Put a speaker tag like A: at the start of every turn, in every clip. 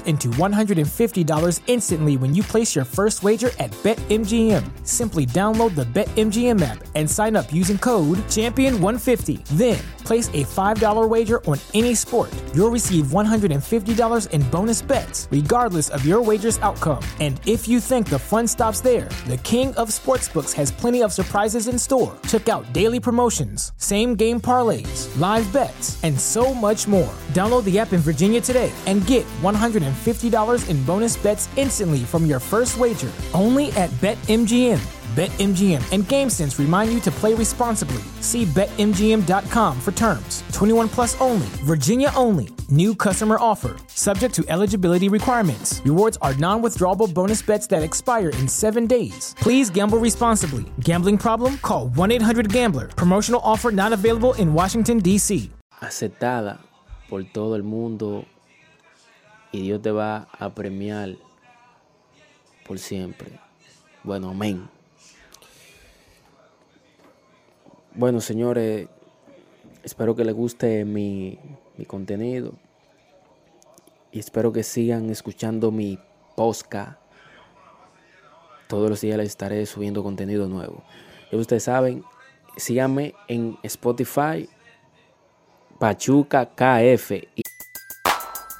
A: into $150 instantly when you place your first wager at BetMGM. Simply download the BetMGM app and sign up using code Champion150. Then, place a $5 wager on any sport. You'll receive $150 in bonus bets, regardless of your wager's outcome. And if you think the fun stops there, the King of Sportsbooks has plenty of surprises in store. Check out daily promotions, same game parlays, live bets, and so much more. Download the app in Virginia today and get $150 in bonus bets instantly from your first wager. Only at BetMGM. BetMGM and GameSense remind you to play responsibly. See BetMGM.com for terms. 21 plus only, Virginia only. New customer offer, subject to eligibility requirements. Rewards are non withdrawable bonus bets that expire in seven days. Please gamble responsibly. Gambling problem? Call 1 800 Gambler. Promotional offer not available in Washington, D.C.
B: aceptada por todo el mundo y Dios te va a premiar por siempre. Bueno, amén. Bueno, señores, espero que les guste mi, mi contenido y espero que sigan escuchando mi podcast. Todos los días les estaré subiendo contenido nuevo. Y ustedes saben, síganme en Spotify, Pachuca KF.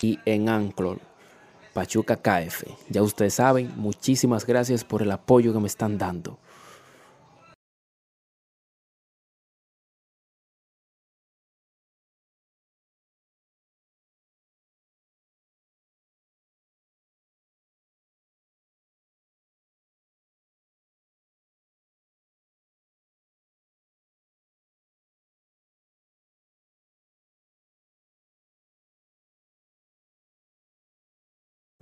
B: Y en Anchor, Pachuca KF. Ya ustedes saben, muchísimas gracias por el apoyo que me están dando.